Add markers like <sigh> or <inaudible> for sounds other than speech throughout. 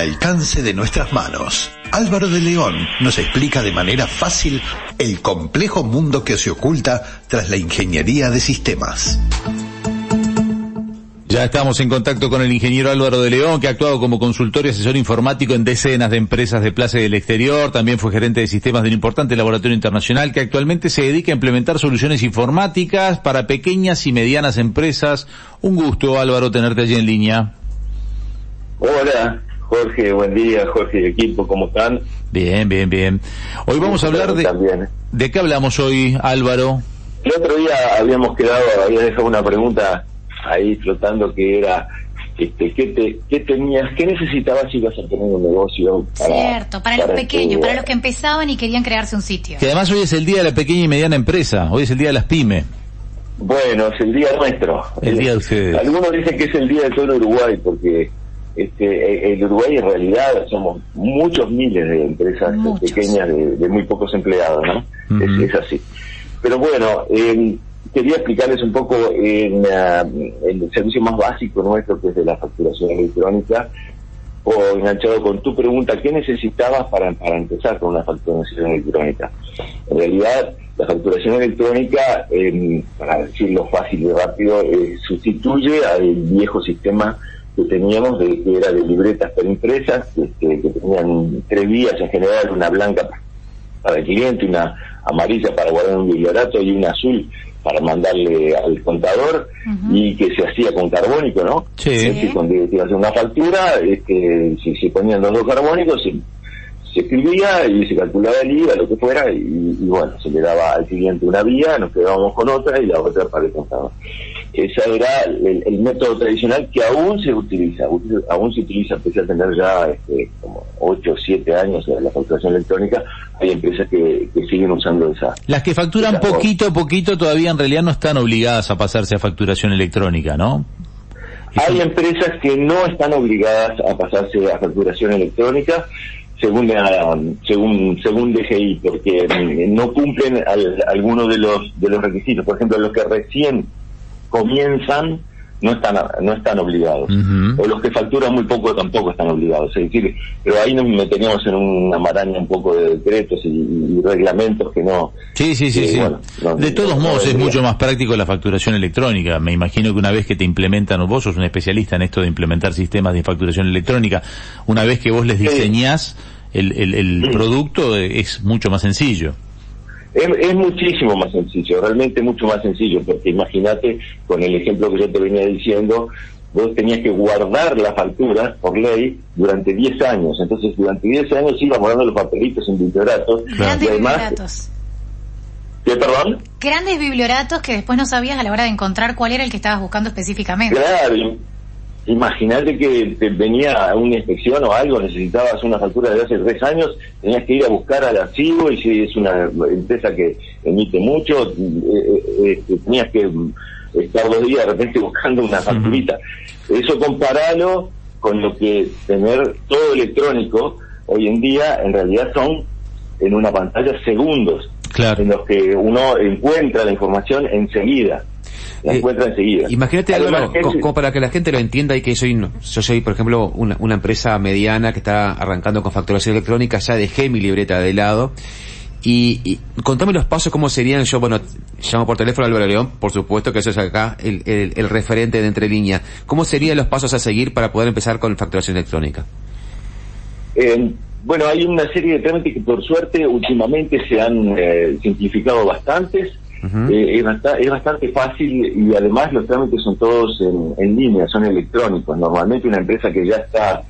alcance de nuestras manos. Álvaro de León nos explica de manera fácil el complejo mundo que se oculta tras la ingeniería de sistemas. Ya estamos en contacto con el ingeniero Álvaro de León, que ha actuado como consultor y asesor informático en decenas de empresas de Plaza del Exterior. También fue gerente de sistemas de un importante laboratorio internacional que actualmente se dedica a implementar soluciones informáticas para pequeñas y medianas empresas. Un gusto, Álvaro, tenerte allí en línea. Hola, Jorge, buen día, Jorge y equipo, ¿cómo están? Bien, bien, bien. Hoy vamos a hablar de... También. ¿De qué hablamos hoy, Álvaro? El otro día habíamos quedado, había dejado una pregunta ahí flotando que era este, ¿qué, te, ¿qué tenías, qué necesitabas si ibas a tener un negocio? Para, Cierto, para, los pequeños, para los que empezaban y querían crearse un sitio. Que además hoy es el día de la pequeña y mediana empresa, hoy es el día de las pymes. Bueno, es el día nuestro. El día de ustedes. Algunos dicen que es el día de todo Uruguay, porque este, el Uruguay en realidad somos muchos miles de empresas pequeñas de, muy pocos empleados, ¿no? es, así. Pero bueno, eh, quería explicarles un poco en, el servicio más básico nuestro, que es de la facturación electrónica, o enganchado con tu pregunta, ¿qué necesitabas para, para empezar con una facturación electrónica? En realidad, la facturación electrónica, para decirlo fácil y rápido, eh, sustituye al viejo sistema que teníamos, de, que era de libretas per empresas, que, que tenían tres vías en general, una blanca para el cliente, una amarilla para guardar un bibliorato y una azul para mandarle al contador y que se hacía con carbónico, ¿no? Sí. Es decir, cuando iba a hacer una factura, este, si se ponían los dos carbónicos, se, se escribía y se calculaba el IVA, lo que fuera, y, bueno, se le daba al cliente una vía, nos quedábamos con otra y la otra para el contador. Ese era el, método tradicional que aún se utiliza, aún se utiliza, pese a tener ya este, como 8 o 7 años de la facturación electrónica, hay empresas que, siguen usando esa. Las que facturan poquito a poquito todavía en realidad no están obligadas a pasarse a facturación electrónica, ¿no? Hay empresas que no están obligadas a pasarse a facturación electrónica, según según según DGI porque no cumplen algunos de los de los requisitos por ejemplo los que recién comienzan no están no están obligados. O los que facturan muy poco tampoco están obligados. Es decir pero ahí nos meteríamos en una maraña un poco de decretos y, reglamentos que no sí sí sí, sí. de todos modos es mucho más práctico la facturación electrónica. Me imagino que una vez que te implementan vos sos un especialista en esto de implementar sistemas de facturación electrónica una vez que vos les diseñás el, el, el producto es mucho más sencillo es, muchísimo más sencillo, realmente mucho más sencillo, porque imagínate, con el ejemplo que yo te venía diciendo, vos tenías que guardar la factura por ley durante 10 años. Entonces, durante 10 años ibas guardando los papelitos en biblioratos. Grandes biblioratos. ¿Qué, perdón? Grandes biblioratos que después no sabías a la hora de encontrar cuál era el que estabas buscando específicamente. Claro, Imagínate que te venía una inspección o algo, necesitabas una factura de hace tres años, tenías que ir a buscar al archivo y si es una empresa que emite mucho, eh, eh, este, tenías que estar dos días de repente <laughs> buscando una facturita. Eso comparalo con lo que tener todo electrónico hoy en día, en realidad son en una pantalla segundos, en los que uno encuentra la información enseguida la eh, enseguida. Imagínate algo, como, para que la gente lo entienda y que soy, yo soy, por ejemplo, una, una empresa mediana que está arrancando con facturación electrónica, ya dejé mi libreta de lado. Y, contame los pasos, cómo serían. Yo, bueno, llamo por teléfono a Álvaro León, por supuesto que eso es acá el, el, referente de entre línea. ¿Cómo serían los pasos a seguir para poder empezar con facturación electrónica? Eh, bueno, hay una serie de trámites que por suerte últimamente se han eh, simplificado bastantes. Eh, es, bastante, fácil y además los trámites son todos en, línea, son electrónicos. Normalmente una empresa que ya está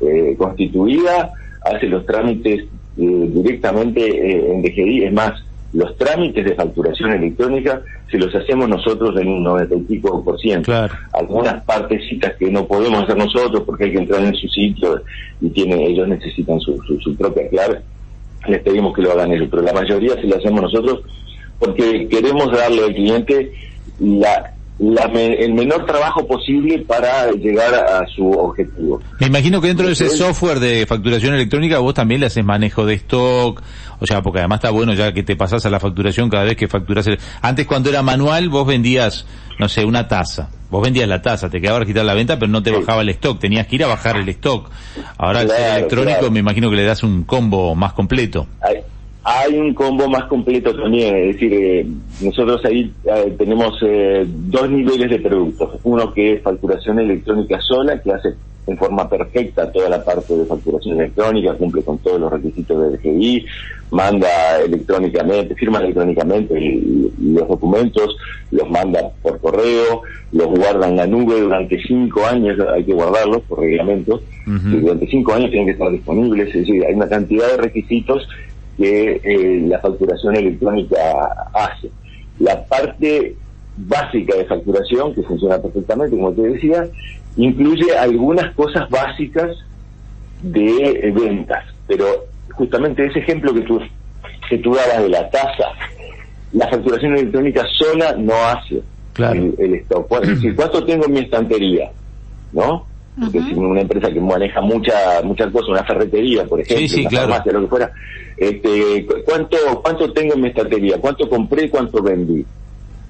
eh, constituida hace los trámites eh, directamente en DGI. Es más, los trámites de facturación electrónica se los hacemos nosotros en un 90 y pico por ciento. Algunas partecitas que no podemos hacer nosotros porque hay que entrar en su sitio y tiene, ellos necesitan su, su, su propia clave. Les pedimos que lo hagan ellos, pero la mayoría se lo hacemos nosotros porque queremos darle al cliente la el menor trabajo posible para llegar a su objetivo. Me imagino que dentro de ese software de facturación electrónica vos también le haces manejo de stock, o sea, porque además está bueno ya que te pasás a la facturación cada vez que facturas. Antes cuando era manual vos vendías, no sé, una taza. Vos vendías la taza, te quedaba quitar la venta, pero no te bajaba el stock, tenías que ir a bajar el stock. Ahora el electrónico me imagino que le das un combo más completo hay un combo más completo también, es decir, eh, nosotros ahí eh, tenemos eh, dos niveles de productos. Uno que es facturación electrónica sola, que hace en forma perfecta toda la parte de facturación electrónica, cumple con todos los requisitos del DGI, manda electrónicamente, firma electrónicamente los documentos, los manda por correo, los guarda en la nube durante cinco años, hay que guardarlos por reglamento, durante cinco años tienen que estar disponibles, es decir, hay una cantidad de requisitos que eh, la facturación electrónica hace. La parte básica de facturación, que funciona perfectamente, como te decía, incluye algunas cosas básicas de ventas, pero justamente ese ejemplo que tú, que tú dabas de la tasa, la facturación electrónica sola no hace el, stock. <clears throat> ¿cuánto tengo en mi estantería? ¿No? Porque si una empresa que maneja mucha muchas cosas, una ferretería, por ejemplo, una farmacia, lo que fuera, este, ¿cuánto, ¿cuánto tengo en mi estantería? ¿Cuánto compré? ¿Cuánto vendí?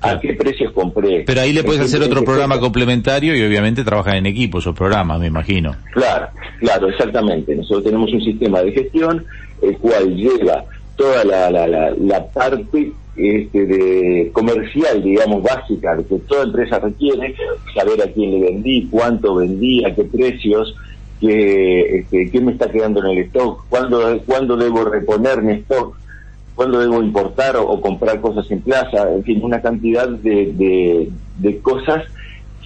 ¿A qué precios compré? Pero ahí le puedes hacer otro programa complementario y obviamente trabajar en equipo esos programas, me imagino. Claro, claro, exactamente. Nosotros tenemos un sistema de gestión el cual lleva toda la, la, la, la parte este, de comercial, digamos, básica que toda empresa requiere, saber a quién le vendí, cuánto vendí, a qué precios, qué, este, qué me está quedando en el stock, cuándo, cuándo debo reponer mi stock, cuándo debo importar o, comprar cosas en plaza, en fin, una cantidad de, de, de cosas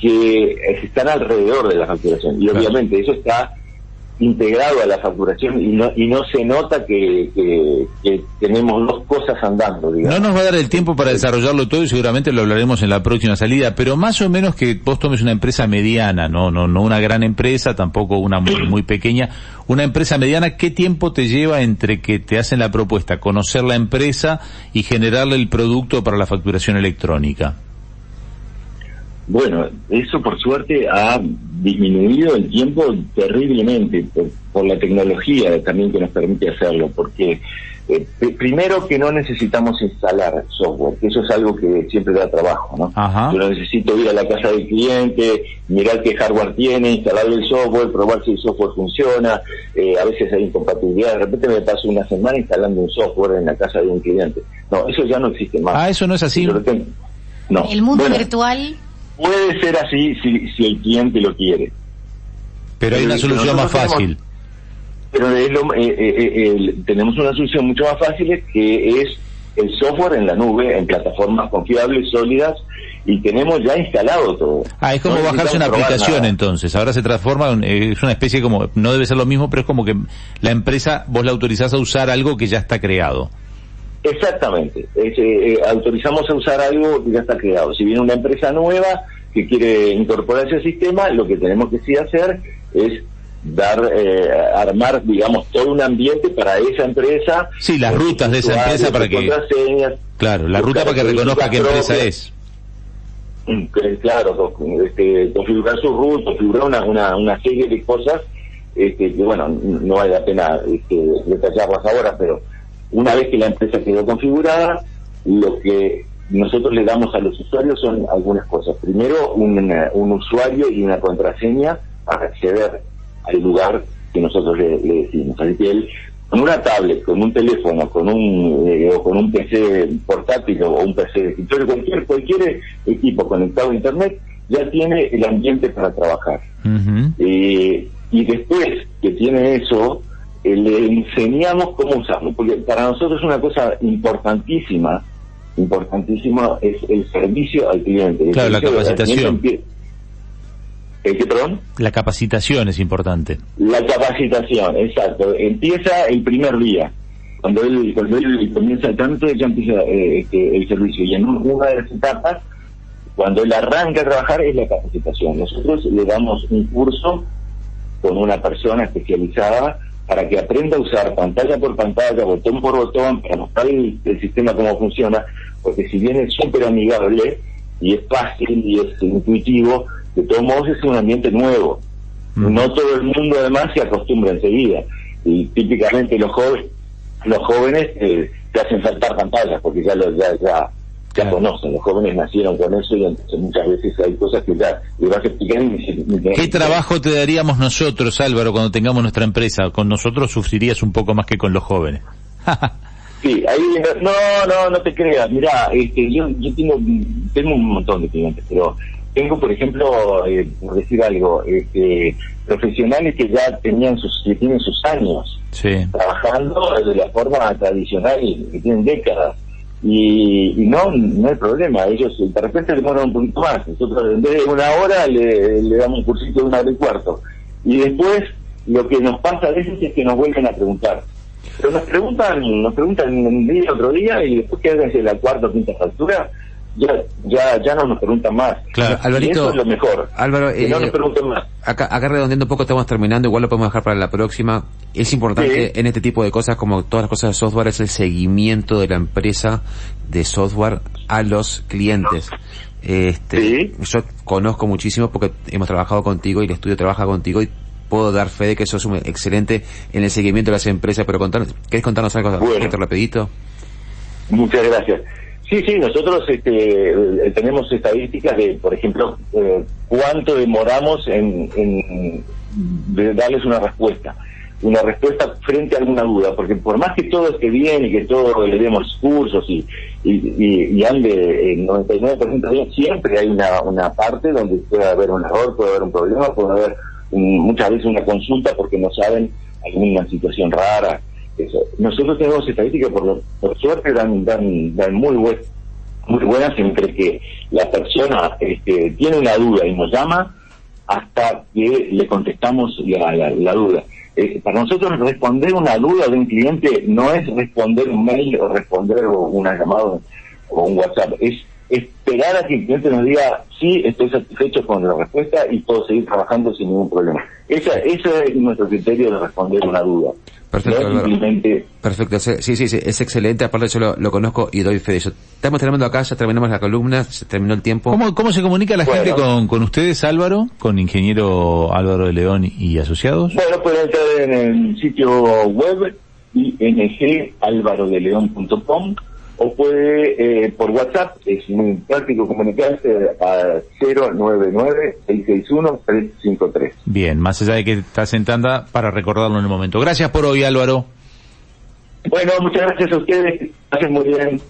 que están alrededor de la facturación. Y obviamente eso está integrado a la facturación y no, y no se nota que, tenemos dos cosas andando. No nos va a dar el tiempo para desarrollarlo todo y seguramente lo hablaremos en la próxima salida, pero más o menos que vos tomes una empresa mediana, no, no, no una gran empresa, tampoco una muy, muy pequeña, una empresa mediana, ¿qué tiempo te lleva entre que te hacen la propuesta, conocer la empresa y generarle el producto para la facturación electrónica? Bueno, eso por suerte ha disminuido el tiempo terriblemente por, la tecnología también que nos permite hacerlo, porque eh, primero que no necesitamos instalar software, que eso es algo que siempre da trabajo, ¿no? Yo no necesito ir a la casa del cliente, mirar qué hardware tiene, instalar el software, probar si el software funciona, eh, a veces hay incompatibilidad, de repente me paso una semana instalando un software en la casa de un cliente. No, eso ya no existe más. Ah, eso no es así. no. El mundo virtual Puede ser así si, si el cliente lo quiere. Pero hay una solución más fácil. pero eh, eh, eh, tenemos una solución mucho más fácil que es el software en la nube, en plataformas confiables, sólidas, y tenemos ya instalado todo. Ah, es como bajarse una aplicación entonces. Ahora se transforma, es una especie como, no debe ser lo mismo, pero es como que la empresa, vos la autorizás a usar algo que ya está creado. Exactamente. Eh, eh, autorizamos a usar algo que ya está creado. Si viene una empresa nueva que quiere incorporarse al sistema, lo que tenemos que sí hacer es dar eh, armar digamos todo un ambiente para esa empresa sí las rutas de esa empresa para que claro la ruta para que reconozca qué empresa es mm, claro este, configurar su ruta configurar una, una, una serie de cosas este, que bueno no vale la pena este, detallarlas ahora pero una vez que la empresa quedó configurada, lo que nosotros le damos a los usuarios son algunas cosas. Primero, un, usuario y una contraseña para acceder al lugar que nosotros le, decimos. Así que él, con una tablet, con un teléfono, con un eh, o con un PC portátil o un PC de escritorio, cualquier, cualquier equipo conectado a Internet, ya tiene el ambiente para trabajar. Eh, y después que tiene eso, eh, le enseñamos cómo usarlo, porque para nosotros es una cosa importantísima, importantísima es el servicio al cliente. claro, la capacitación. ¿El qué, perdón? La capacitación es importante. La capacitación, exacto. Empieza el primer día. Cuando él, cuando él comienza tanto, ya empieza eh, este, el servicio. Y en una de las etapas, cuando él arranca a trabajar, es la capacitación. Nosotros le damos un curso con una persona especializada para que aprenda a usar pantalla por pantalla, botón por botón, para mostrar el, sistema cómo funciona, porque si bien es súper amigable, y es fácil y es intuitivo, de todos modos es un ambiente nuevo. Mm. No todo el mundo además se acostumbra enseguida. Y típicamente los jóvenes, los jóvenes eh, te hacen saltar pantallas porque ya, ya, ya ya conocen, los jóvenes nacieron con eso y entonces muchas veces hay cosas que ya le vas a explicar y ¿Qué trabajo te daríamos nosotros, Álvaro, cuando tengamos nuestra empresa? Con nosotros sufrirías un poco más que con los jóvenes. <laughs> sí, ahí no, no, no te creas, mira, este, yo, yo tengo, tengo un montón de clientes, pero tengo, por ejemplo, eh, por decir algo, este, profesionales que ya tenían sus, que tienen sus años trabajando de la forma tradicional y que tienen décadas y, no, no hay problema, ellos de repente demoran un poquito más, nosotros en vez de una hora le, damos un cursito de una hora y cuarto, y después lo que nos pasa a veces es que nos vuelven a preguntar, pero nos preguntan, nos preguntan un día, otro día, y después que hagan la cuarta o quinta factura, ya, ya, ya no nos preguntan más. Claro, Alvarito, eso es lo mejor. Álvaro, que no nos eh, pregunten más. Acá, acá redondeando un poco estamos terminando, igual lo podemos dejar para la próxima. Es importante en este tipo de cosas, como todas las cosas de software, es el seguimiento de la empresa de software a los clientes. Este, Yo conozco muchísimo porque hemos trabajado contigo y el estudio trabaja contigo y puedo dar fe de que sos un excelente en el seguimiento de las empresas, pero contanos, ¿querés contarnos algo bueno. rapidito? Muchas gracias. Sí, sí, nosotros este, eh, tenemos estadísticas de, por ejemplo, eh, cuánto demoramos en, darles una respuesta. Una respuesta frente a alguna duda, porque por más que todo esté bien y que todos le demos cursos y, y, y, ande en 99% bien, siempre hay una, una parte donde puede haber un error, puede haber un problema, puede haber muchas veces una consulta porque no saben alguna situación rara nosotros tenemos estadísticas, por, por suerte, dan, dan, dan muy, buen, muy buenas entre que la persona este, tiene una duda y nos llama hasta que le contestamos la, la, duda. Eh, para nosotros responder una duda de un cliente no es responder un mail o responder una llamada o un WhatsApp, es esperar a que el cliente nos diga sí, estoy satisfecho con la respuesta y puedo seguir trabajando sin ningún problema. Esa, ese es nuestro criterio de responder una duda. Perfecto, Perfecto, sí, sí, sí, es excelente, aparte yo lo, conozco y doy fe de eso. Estamos terminando acá, ya terminamos la columna, se terminó el tiempo. ¿Cómo, cómo se comunica la gente con, con ustedes, Álvaro? Con ingeniero Álvaro de León y asociados. Bueno, pueden entrar en el sitio web ingálvarodeleón.com o puede eh, por WhatsApp, es muy práctico comunicarse a 099-661-353. Bien, más allá de que estás en tanda, para recordarlo en el momento. Gracias por hoy, Álvaro. Bueno, muchas gracias a ustedes, gracias muy bien.